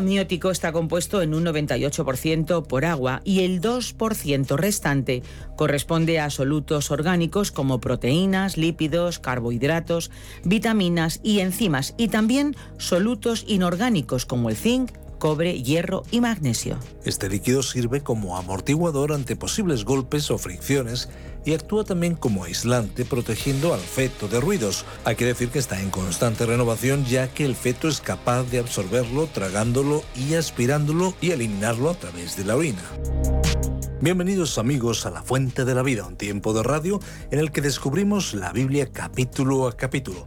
Amniótico está compuesto en un 98% por agua y el 2% restante corresponde a solutos orgánicos como proteínas, lípidos, carbohidratos, vitaminas y enzimas y también solutos inorgánicos como el zinc, cobre, hierro y magnesio. Este líquido sirve como amortiguador ante posibles golpes o fricciones y actúa también como aislante protegiendo al feto de ruidos. Hay que decir que está en constante renovación ya que el feto es capaz de absorberlo tragándolo y aspirándolo y eliminarlo a través de la orina. Bienvenidos amigos a La Fuente de la Vida, un tiempo de radio en el que descubrimos la Biblia capítulo a capítulo.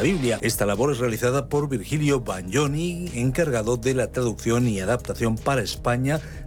Biblia. Esta labor es realizada por Virgilio Bagnoni, encargado de la traducción y adaptación para España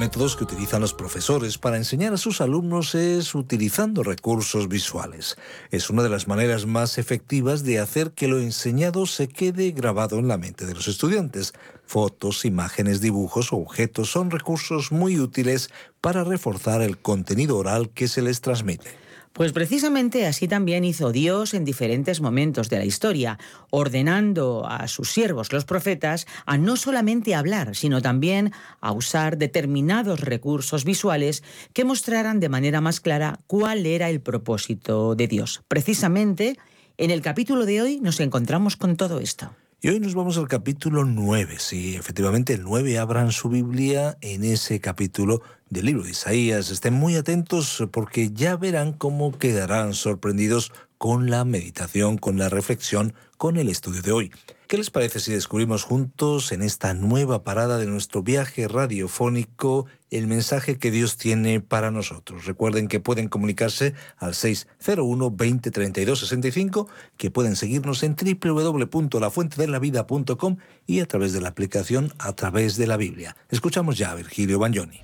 Métodos que utilizan los profesores para enseñar a sus alumnos es utilizando recursos visuales. Es una de las maneras más efectivas de hacer que lo enseñado se quede grabado en la mente de los estudiantes. Fotos, imágenes, dibujos o objetos son recursos muy útiles para reforzar el contenido oral que se les transmite. Pues precisamente así también hizo Dios en diferentes momentos de la historia, ordenando a sus siervos, los profetas, a no solamente hablar, sino también a usar determinados recursos visuales que mostraran de manera más clara cuál era el propósito de Dios. Precisamente en el capítulo de hoy nos encontramos con todo esto. Y hoy nos vamos al capítulo 9. Sí, efectivamente, el 9 abran su Biblia en ese capítulo del libro de Isaías. Estén muy atentos porque ya verán cómo quedarán sorprendidos con la meditación, con la reflexión, con el estudio de hoy. ¿Qué les parece si descubrimos juntos en esta nueva parada de nuestro viaje radiofónico el mensaje que Dios tiene para nosotros? Recuerden que pueden comunicarse al 601 20 65, que pueden seguirnos en www.lafuentedelavida.com y a través de la aplicación a través de la Biblia. Escuchamos ya a Virgilio Bagnoni.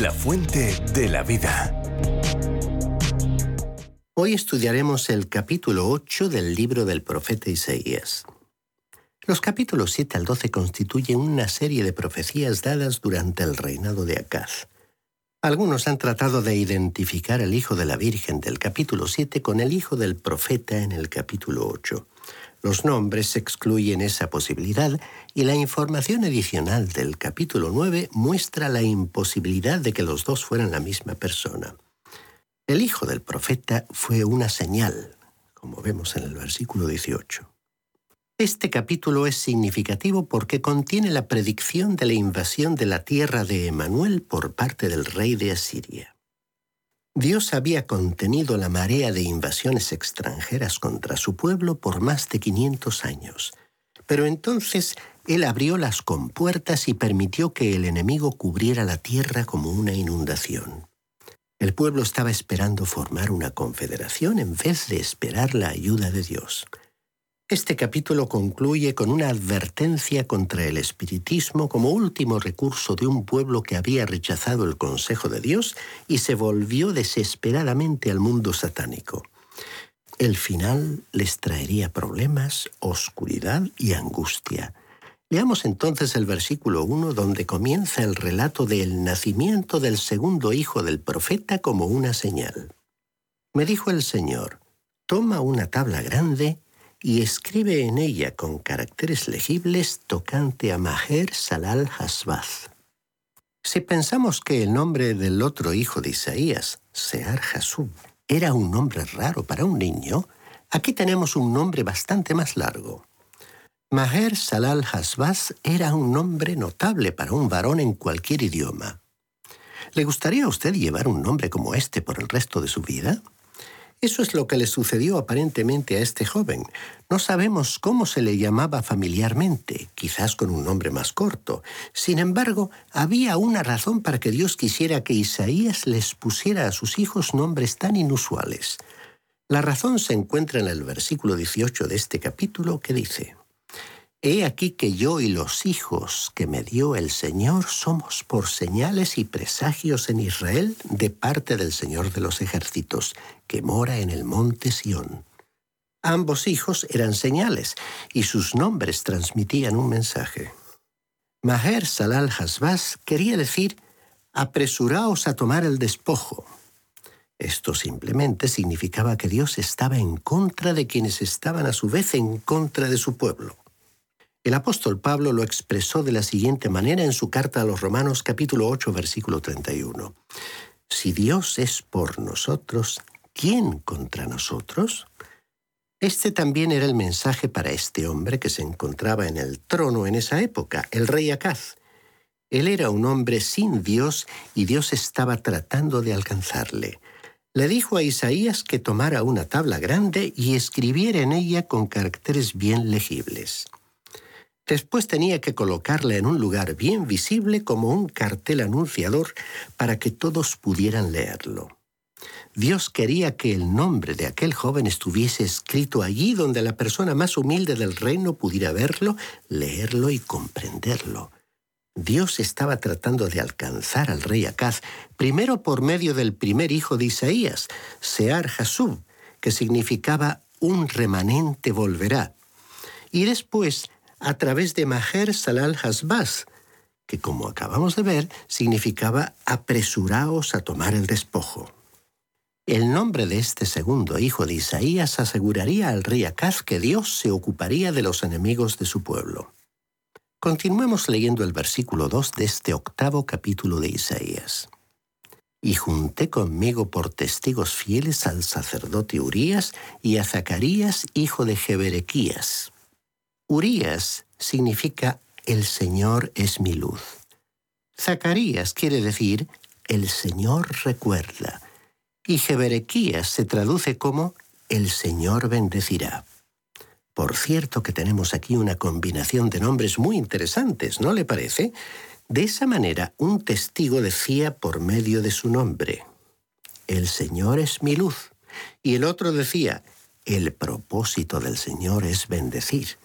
La fuente de la vida. Hoy estudiaremos el capítulo 8 del libro del profeta Isaías. Los capítulos 7 al 12 constituyen una serie de profecías dadas durante el reinado de Acaz. Algunos han tratado de identificar al hijo de la Virgen del capítulo 7 con el hijo del profeta en el capítulo 8. Los nombres excluyen esa posibilidad y la información adicional del capítulo 9 muestra la imposibilidad de que los dos fueran la misma persona. El hijo del profeta fue una señal, como vemos en el versículo 18. Este capítulo es significativo porque contiene la predicción de la invasión de la tierra de Emanuel por parte del rey de Asiria. Dios había contenido la marea de invasiones extranjeras contra su pueblo por más de 500 años, pero entonces Él abrió las compuertas y permitió que el enemigo cubriera la tierra como una inundación. El pueblo estaba esperando formar una confederación en vez de esperar la ayuda de Dios. Este capítulo concluye con una advertencia contra el espiritismo como último recurso de un pueblo que había rechazado el consejo de Dios y se volvió desesperadamente al mundo satánico. El final les traería problemas, oscuridad y angustia. Leamos entonces el versículo 1 donde comienza el relato del nacimiento del segundo hijo del profeta como una señal. Me dijo el Señor, toma una tabla grande y escribe en ella con caracteres legibles tocante a Maher Salal Hasbaz. Si pensamos que el nombre del otro hijo de Isaías, Sear Hasub, era un nombre raro para un niño, aquí tenemos un nombre bastante más largo. Maher Salal Hasbaz era un nombre notable para un varón en cualquier idioma. ¿Le gustaría a usted llevar un nombre como este por el resto de su vida? Eso es lo que le sucedió aparentemente a este joven. No sabemos cómo se le llamaba familiarmente, quizás con un nombre más corto. Sin embargo, había una razón para que Dios quisiera que Isaías les pusiera a sus hijos nombres tan inusuales. La razón se encuentra en el versículo 18 de este capítulo que dice, He aquí que yo y los hijos que me dio el Señor somos por señales y presagios en Israel de parte del Señor de los ejércitos, que mora en el monte Sión. Ambos hijos eran señales y sus nombres transmitían un mensaje. Maher Salal Hasbaz quería decir, apresuraos a tomar el despojo. Esto simplemente significaba que Dios estaba en contra de quienes estaban a su vez en contra de su pueblo. El apóstol Pablo lo expresó de la siguiente manera en su carta a los Romanos capítulo 8 versículo 31. Si Dios es por nosotros, ¿quién contra nosotros? Este también era el mensaje para este hombre que se encontraba en el trono en esa época, el rey Acaz. Él era un hombre sin Dios y Dios estaba tratando de alcanzarle. Le dijo a Isaías que tomara una tabla grande y escribiera en ella con caracteres bien legibles. Después tenía que colocarla en un lugar bien visible como un cartel anunciador para que todos pudieran leerlo. Dios quería que el nombre de aquel joven estuviese escrito allí donde la persona más humilde del reino pudiera verlo, leerlo y comprenderlo. Dios estaba tratando de alcanzar al rey Acaz, primero por medio del primer hijo de Isaías, Sear Hasub, que significaba un remanente volverá, y después a través de Maher Salal Hasbaz, que como acabamos de ver significaba apresuraos a tomar el despojo. El nombre de este segundo hijo de Isaías aseguraría al rey Acaz que Dios se ocuparía de los enemigos de su pueblo. Continuemos leyendo el versículo 2 de este octavo capítulo de Isaías. Y junté conmigo por testigos fieles al sacerdote Urías y a Zacarías, hijo de Jeberequías. Urías significa el Señor es mi luz. Zacarías quiere decir el Señor recuerda. Y Jeberequías se traduce como el Señor bendecirá. Por cierto que tenemos aquí una combinación de nombres muy interesantes, ¿no le parece? De esa manera, un testigo decía por medio de su nombre, El Señor es mi luz. Y el otro decía, El propósito del Señor es bendecir.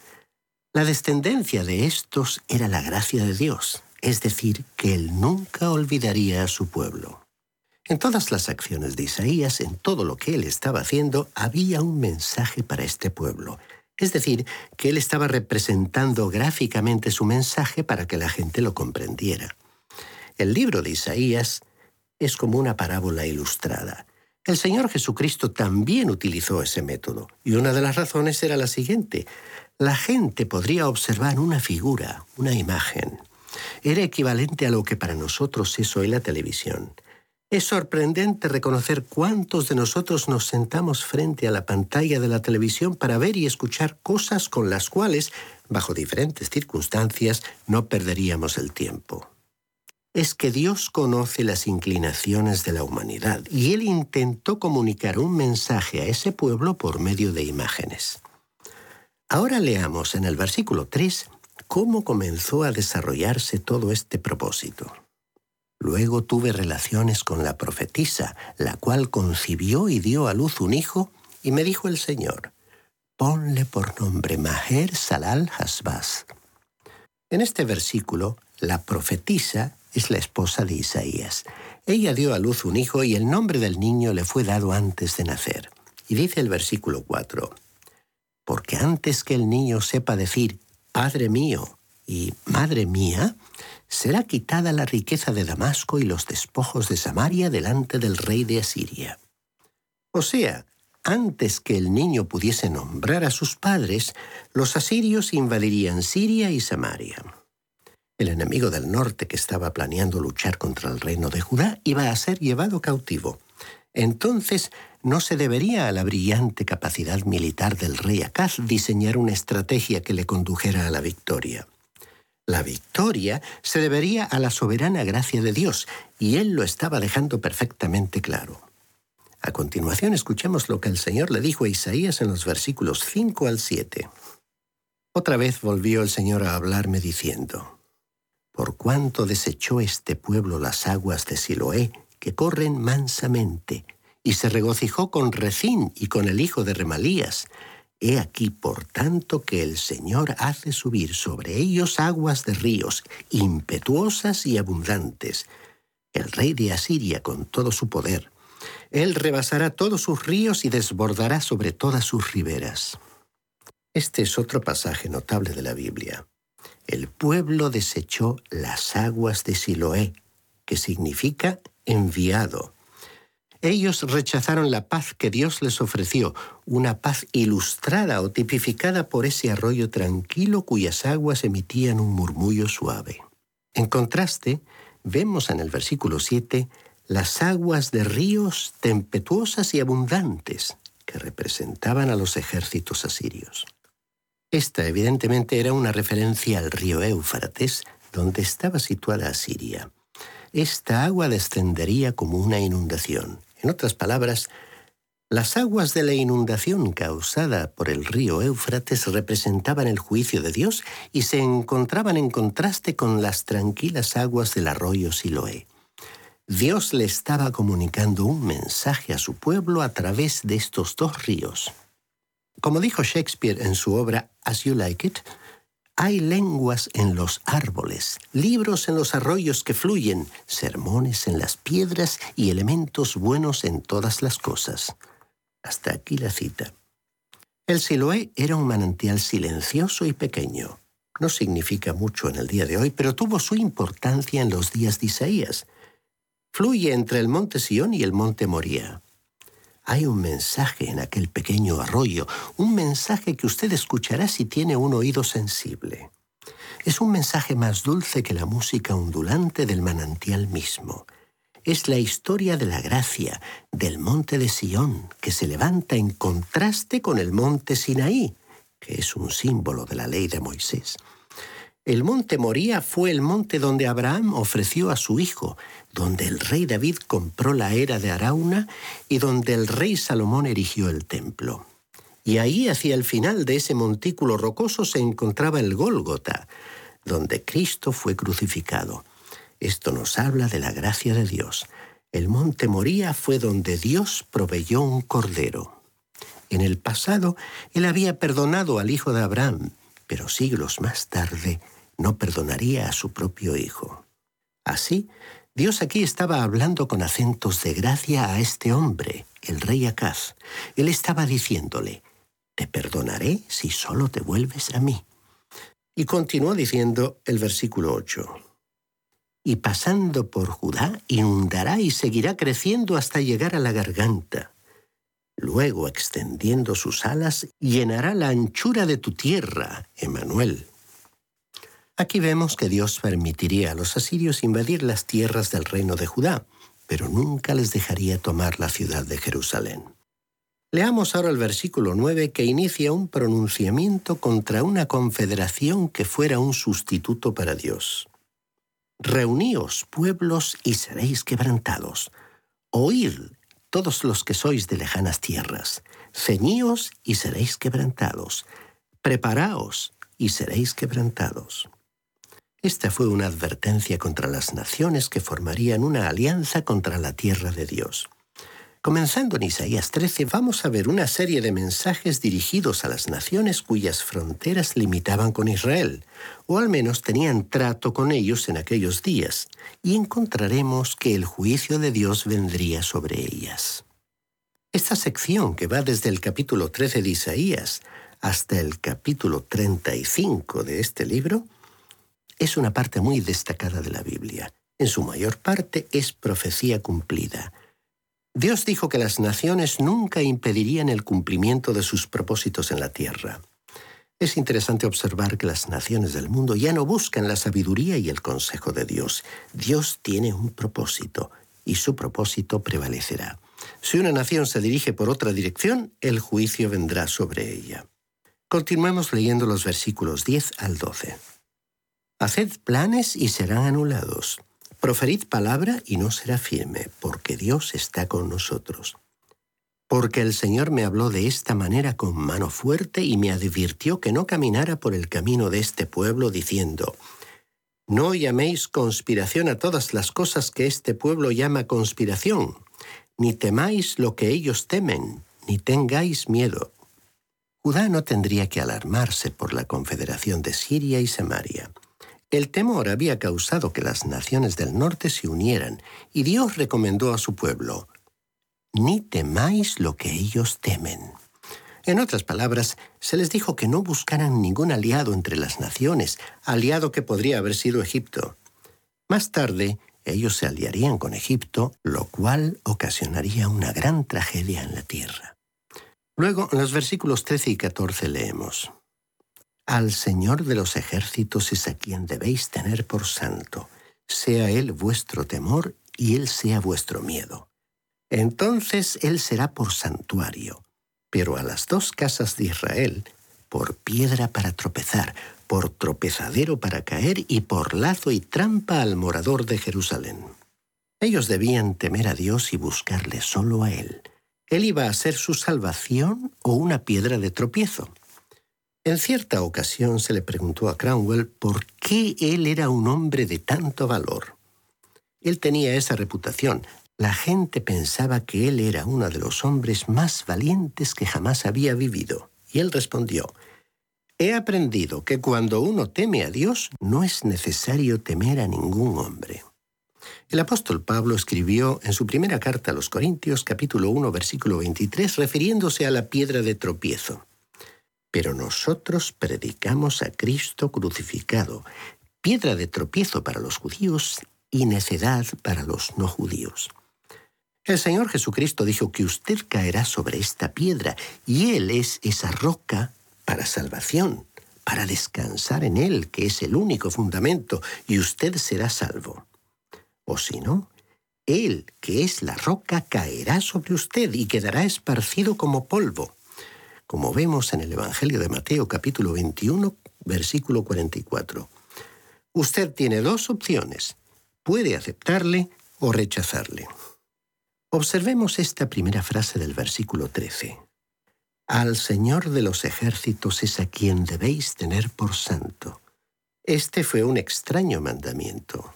La descendencia de estos era la gracia de Dios, es decir, que Él nunca olvidaría a su pueblo. En todas las acciones de Isaías, en todo lo que él estaba haciendo, había un mensaje para este pueblo. Es decir, que él estaba representando gráficamente su mensaje para que la gente lo comprendiera. El libro de Isaías es como una parábola ilustrada. El Señor Jesucristo también utilizó ese método, y una de las razones era la siguiente la gente podría observar una figura, una imagen. Era equivalente a lo que para nosotros es hoy la televisión. Es sorprendente reconocer cuántos de nosotros nos sentamos frente a la pantalla de la televisión para ver y escuchar cosas con las cuales, bajo diferentes circunstancias, no perderíamos el tiempo. Es que Dios conoce las inclinaciones de la humanidad y Él intentó comunicar un mensaje a ese pueblo por medio de imágenes. Ahora leamos en el versículo 3 cómo comenzó a desarrollarse todo este propósito. Luego tuve relaciones con la profetisa, la cual concibió y dio a luz un hijo, y me dijo el Señor, ponle por nombre Maher Salal Hasbaz. En este versículo, la profetisa es la esposa de Isaías. Ella dio a luz un hijo y el nombre del niño le fue dado antes de nacer. Y dice el versículo 4, porque antes que el niño sepa decir Padre mío y Madre mía, será quitada la riqueza de Damasco y los despojos de Samaria delante del rey de Asiria. O sea, antes que el niño pudiese nombrar a sus padres, los asirios invadirían Siria y Samaria. El enemigo del norte que estaba planeando luchar contra el reino de Judá iba a ser llevado cautivo. Entonces no se debería a la brillante capacidad militar del rey Acaz diseñar una estrategia que le condujera a la victoria. La victoria se debería a la soberana gracia de Dios, y él lo estaba dejando perfectamente claro. A continuación escuchemos lo que el Señor le dijo a Isaías en los versículos 5 al 7. Otra vez volvió el Señor a hablarme diciendo, Por cuanto desechó este pueblo las aguas de Siloé, que corren mansamente, y se regocijó con Recín y con el hijo de Remalías. He aquí, por tanto, que el Señor hace subir sobre ellos aguas de ríos, impetuosas y abundantes. El rey de Asiria con todo su poder. Él rebasará todos sus ríos y desbordará sobre todas sus riberas. Este es otro pasaje notable de la Biblia. El pueblo desechó las aguas de Siloé, que significa enviado. Ellos rechazaron la paz que Dios les ofreció, una paz ilustrada o tipificada por ese arroyo tranquilo cuyas aguas emitían un murmullo suave. En contraste, vemos en el versículo 7 las aguas de ríos tempestuosas y abundantes que representaban a los ejércitos asirios. Esta evidentemente era una referencia al río Éufrates, donde estaba situada Asiria. Esta agua descendería como una inundación en otras palabras, las aguas de la inundación causada por el río Éufrates representaban el juicio de Dios y se encontraban en contraste con las tranquilas aguas del arroyo Siloé. Dios le estaba comunicando un mensaje a su pueblo a través de estos dos ríos. Como dijo Shakespeare en su obra As You Like It, Hay lenguas en los árboles, libros en los arroyos que fluyen, sermones en las piedras y elementos buenos en todas las cosas. Hasta aquí la cita. El Siloé era un manantial silencioso y pequeño. No significa mucho en el día de hoy, pero tuvo su importancia en los días de Isaías. Fluye entre el monte Sión y el monte Moría. Hay un mensaje en aquel pequeño arroyo, un mensaje que usted escuchará si tiene un oído sensible. Es un mensaje más dulce que la música ondulante del manantial mismo. Es la historia de la gracia, del monte de Sión, que se levanta en contraste con el monte Sinaí, que es un símbolo de la ley de Moisés. El monte Moría fue el monte donde Abraham ofreció a su hijo, donde el rey David compró la era de Arauna y donde el rey Salomón erigió el templo. Y ahí, hacia el final de ese montículo rocoso, se encontraba el Gólgota, donde Cristo fue crucificado. Esto nos habla de la gracia de Dios. El monte Moría fue donde Dios proveyó un cordero. En el pasado, Él había perdonado al hijo de Abraham, pero siglos más tarde, no perdonaría a su propio hijo. Así, Dios aquí estaba hablando con acentos de gracia a este hombre, el rey Acaz. Él estaba diciéndole, te perdonaré si solo te vuelves a mí. Y continuó diciendo el versículo 8. Y pasando por Judá, inundará y seguirá creciendo hasta llegar a la garganta. Luego, extendiendo sus alas, llenará la anchura de tu tierra, Emanuel. Aquí vemos que Dios permitiría a los asirios invadir las tierras del reino de Judá, pero nunca les dejaría tomar la ciudad de Jerusalén. Leamos ahora el versículo 9 que inicia un pronunciamiento contra una confederación que fuera un sustituto para Dios. Reuníos, pueblos, y seréis quebrantados. Oíd, todos los que sois de lejanas tierras. Ceñíos y seréis quebrantados. Preparaos y seréis quebrantados. Esta fue una advertencia contra las naciones que formarían una alianza contra la tierra de Dios. Comenzando en Isaías 13, vamos a ver una serie de mensajes dirigidos a las naciones cuyas fronteras limitaban con Israel, o al menos tenían trato con ellos en aquellos días, y encontraremos que el juicio de Dios vendría sobre ellas. Esta sección, que va desde el capítulo 13 de Isaías hasta el capítulo 35 de este libro, es una parte muy destacada de la Biblia. En su mayor parte es profecía cumplida. Dios dijo que las naciones nunca impedirían el cumplimiento de sus propósitos en la tierra. Es interesante observar que las naciones del mundo ya no buscan la sabiduría y el consejo de Dios. Dios tiene un propósito y su propósito prevalecerá. Si una nación se dirige por otra dirección, el juicio vendrá sobre ella. Continuemos leyendo los versículos 10 al 12. Haced planes y serán anulados. Proferid palabra y no será firme, porque Dios está con nosotros. Porque el Señor me habló de esta manera con mano fuerte y me advirtió que no caminara por el camino de este pueblo, diciendo, No llaméis conspiración a todas las cosas que este pueblo llama conspiración, ni temáis lo que ellos temen, ni tengáis miedo. Judá no tendría que alarmarse por la confederación de Siria y Samaria el temor había causado que las naciones del norte se unieran, y Dios recomendó a su pueblo, Ni temáis lo que ellos temen. En otras palabras, se les dijo que no buscaran ningún aliado entre las naciones, aliado que podría haber sido Egipto. Más tarde, ellos se aliarían con Egipto, lo cual ocasionaría una gran tragedia en la tierra. Luego, en los versículos 13 y 14 leemos, al Señor de los ejércitos es a quien debéis tener por santo, sea Él vuestro temor y Él sea vuestro miedo. Entonces Él será por santuario, pero a las dos casas de Israel, por piedra para tropezar, por tropezadero para caer y por lazo y trampa al morador de Jerusalén. Ellos debían temer a Dios y buscarle solo a Él. Él iba a ser su salvación o una piedra de tropiezo. En cierta ocasión se le preguntó a Cromwell por qué él era un hombre de tanto valor. Él tenía esa reputación. La gente pensaba que él era uno de los hombres más valientes que jamás había vivido. Y él respondió, He aprendido que cuando uno teme a Dios, no es necesario temer a ningún hombre. El apóstol Pablo escribió en su primera carta a los Corintios capítulo 1 versículo 23 refiriéndose a la piedra de tropiezo. Pero nosotros predicamos a Cristo crucificado, piedra de tropiezo para los judíos y necedad para los no judíos. El Señor Jesucristo dijo que usted caerá sobre esta piedra y Él es esa roca para salvación, para descansar en Él, que es el único fundamento, y usted será salvo. O si no, Él, que es la roca, caerá sobre usted y quedará esparcido como polvo como vemos en el Evangelio de Mateo capítulo 21, versículo 44. Usted tiene dos opciones. Puede aceptarle o rechazarle. Observemos esta primera frase del versículo 13. Al Señor de los ejércitos es a quien debéis tener por santo. Este fue un extraño mandamiento.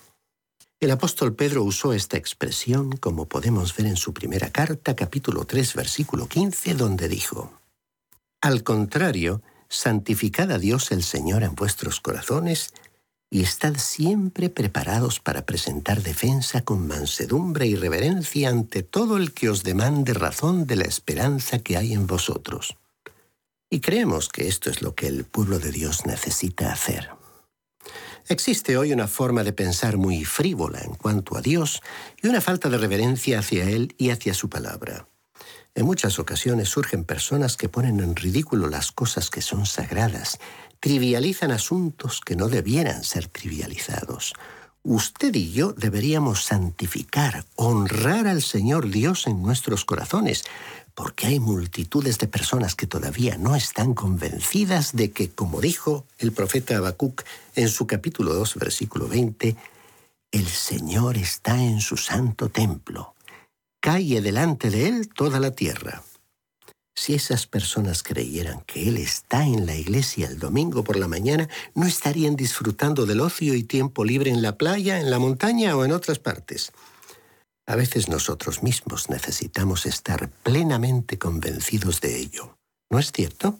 El apóstol Pedro usó esta expresión como podemos ver en su primera carta, capítulo 3, versículo 15, donde dijo, al contrario, santificad a Dios el Señor en vuestros corazones y estad siempre preparados para presentar defensa con mansedumbre y reverencia ante todo el que os demande razón de la esperanza que hay en vosotros. Y creemos que esto es lo que el pueblo de Dios necesita hacer. Existe hoy una forma de pensar muy frívola en cuanto a Dios y una falta de reverencia hacia Él y hacia su palabra. En muchas ocasiones surgen personas que ponen en ridículo las cosas que son sagradas, trivializan asuntos que no debieran ser trivializados. Usted y yo deberíamos santificar, honrar al Señor Dios en nuestros corazones, porque hay multitudes de personas que todavía no están convencidas de que, como dijo el profeta Habacuc en su capítulo 2, versículo 20, el Señor está en su santo templo calle delante de Él toda la tierra. Si esas personas creyeran que Él está en la iglesia el domingo por la mañana, no estarían disfrutando del ocio y tiempo libre en la playa, en la montaña o en otras partes. A veces nosotros mismos necesitamos estar plenamente convencidos de ello. ¿No es cierto?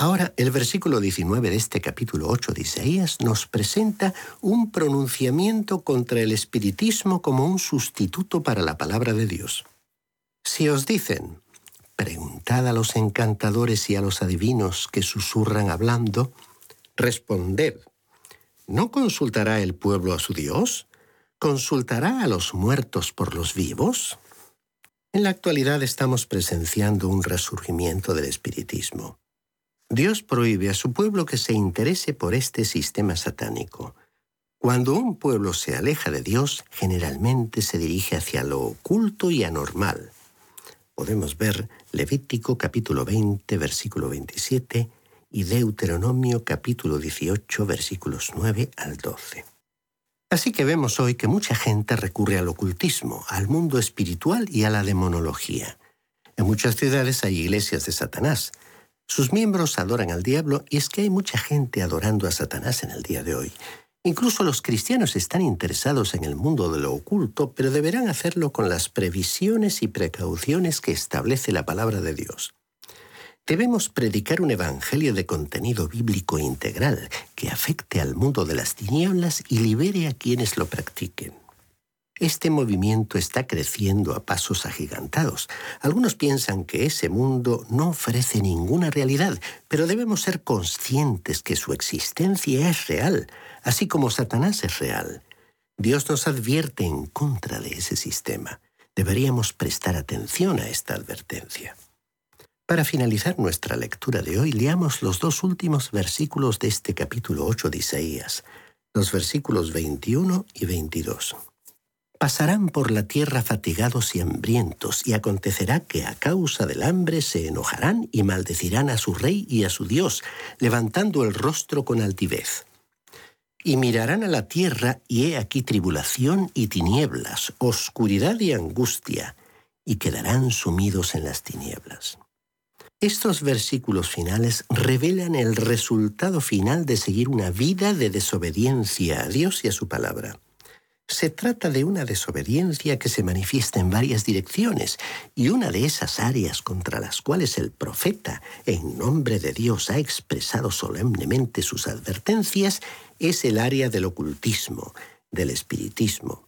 Ahora, el versículo 19 de este capítulo 8 de Isaías nos presenta un pronunciamiento contra el espiritismo como un sustituto para la palabra de Dios. Si os dicen, preguntad a los encantadores y a los adivinos que susurran hablando, responded, ¿no consultará el pueblo a su Dios? ¿Consultará a los muertos por los vivos? En la actualidad estamos presenciando un resurgimiento del espiritismo. Dios prohíbe a su pueblo que se interese por este sistema satánico. Cuando un pueblo se aleja de Dios, generalmente se dirige hacia lo oculto y anormal. Podemos ver Levítico capítulo 20, versículo 27 y Deuteronomio capítulo 18, versículos 9 al 12. Así que vemos hoy que mucha gente recurre al ocultismo, al mundo espiritual y a la demonología. En muchas ciudades hay iglesias de Satanás, sus miembros adoran al diablo y es que hay mucha gente adorando a Satanás en el día de hoy. Incluso los cristianos están interesados en el mundo de lo oculto, pero deberán hacerlo con las previsiones y precauciones que establece la palabra de Dios. Debemos predicar un evangelio de contenido bíblico integral que afecte al mundo de las tinieblas y libere a quienes lo practiquen. Este movimiento está creciendo a pasos agigantados. Algunos piensan que ese mundo no ofrece ninguna realidad, pero debemos ser conscientes que su existencia es real, así como Satanás es real. Dios nos advierte en contra de ese sistema. Deberíamos prestar atención a esta advertencia. Para finalizar nuestra lectura de hoy, leamos los dos últimos versículos de este capítulo 8 de Isaías, los versículos 21 y 22. Pasarán por la tierra fatigados y hambrientos, y acontecerá que a causa del hambre se enojarán y maldecirán a su rey y a su Dios, levantando el rostro con altivez. Y mirarán a la tierra, y he aquí tribulación y tinieblas, oscuridad y angustia, y quedarán sumidos en las tinieblas. Estos versículos finales revelan el resultado final de seguir una vida de desobediencia a Dios y a su palabra. Se trata de una desobediencia que se manifiesta en varias direcciones y una de esas áreas contra las cuales el profeta, en nombre de Dios, ha expresado solemnemente sus advertencias es el área del ocultismo, del espiritismo.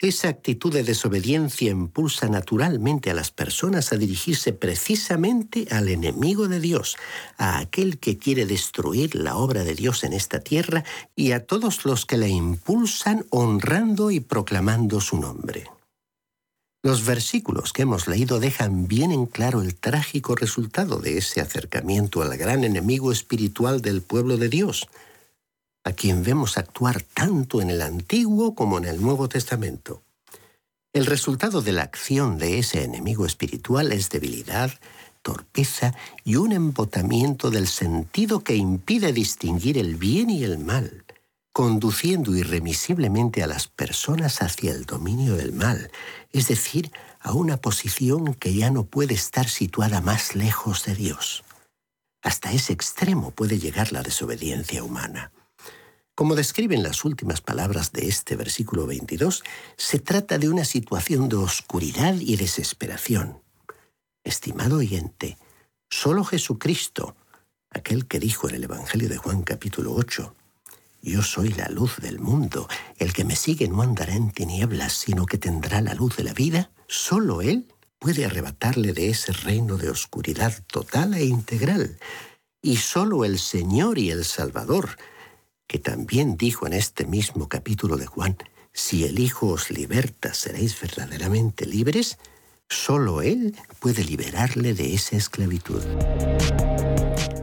Esa actitud de desobediencia impulsa naturalmente a las personas a dirigirse precisamente al enemigo de Dios, a aquel que quiere destruir la obra de Dios en esta tierra y a todos los que le impulsan honrando y proclamando su nombre. Los versículos que hemos leído dejan bien en claro el trágico resultado de ese acercamiento al gran enemigo espiritual del pueblo de Dios, a quien vemos actuar tanto en el Antiguo como en el Nuevo Testamento. El resultado de la acción de ese enemigo espiritual es debilidad, torpeza y un embotamiento del sentido que impide distinguir el bien y el mal, conduciendo irremisiblemente a las personas hacia el dominio del mal, es decir, a una posición que ya no puede estar situada más lejos de Dios. Hasta ese extremo puede llegar la desobediencia humana. Como describen las últimas palabras de este versículo 22, se trata de una situación de oscuridad y desesperación. Estimado oyente, solo Jesucristo, aquel que dijo en el Evangelio de Juan capítulo 8, Yo soy la luz del mundo, el que me sigue no andará en tinieblas, sino que tendrá la luz de la vida, solo Él puede arrebatarle de ese reino de oscuridad total e integral. Y solo el Señor y el Salvador, que también dijo en este mismo capítulo de Juan, si el Hijo os liberta, seréis verdaderamente libres, solo Él puede liberarle de esa esclavitud.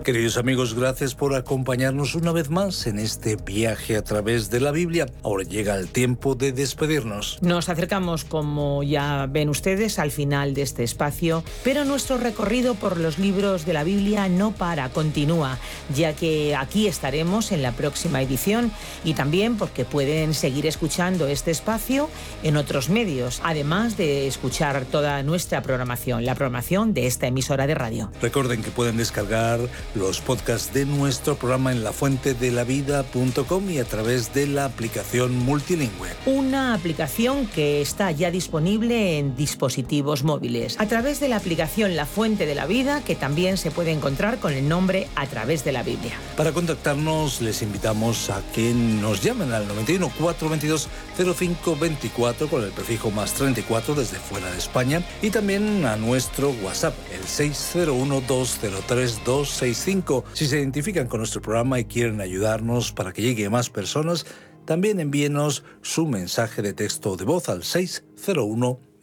Queridos amigos, gracias por acompañarnos una vez más en este viaje a través de la Biblia. Ahora llega el tiempo de despedirnos. Nos acercamos, como ya ven ustedes, al final de este espacio, pero nuestro recorrido por los libros de la Biblia no para, continúa, ya que aquí estaremos en la próxima edición y también porque pueden seguir escuchando este espacio en otros medios, además de escuchar toda nuestra programación, la programación de esta emisora de radio. Recuerden que pueden descargar los podcasts de nuestro programa en lafuentedelavida.com y a través de la aplicación multilingüe. Una aplicación que está ya disponible en dispositivos móviles a través de la aplicación La Fuente de la Vida que también se puede encontrar con el nombre A través de la Biblia. Para contactarnos les invitamos a que nos llamen al 91 422 0524 con el prefijo más 34 desde fuera de España y también a nuestro WhatsApp el 601 203 265 si se identifican con nuestro programa y quieren ayudarnos para que llegue a más personas, también envíenos su mensaje de texto de voz al 601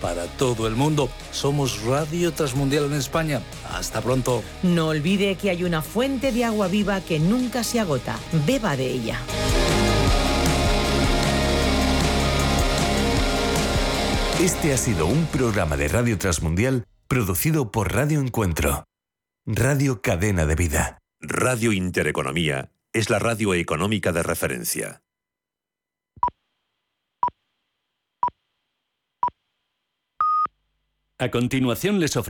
para todo el mundo. Somos Radio Transmundial en España. Hasta pronto. No olvide que hay una fuente de agua viva que nunca se agota. Beba de ella. Este ha sido un programa de Radio Transmundial producido por Radio Encuentro. Radio Cadena de Vida. Radio Intereconomía es la radio económica de referencia. A continuación les ofrecemos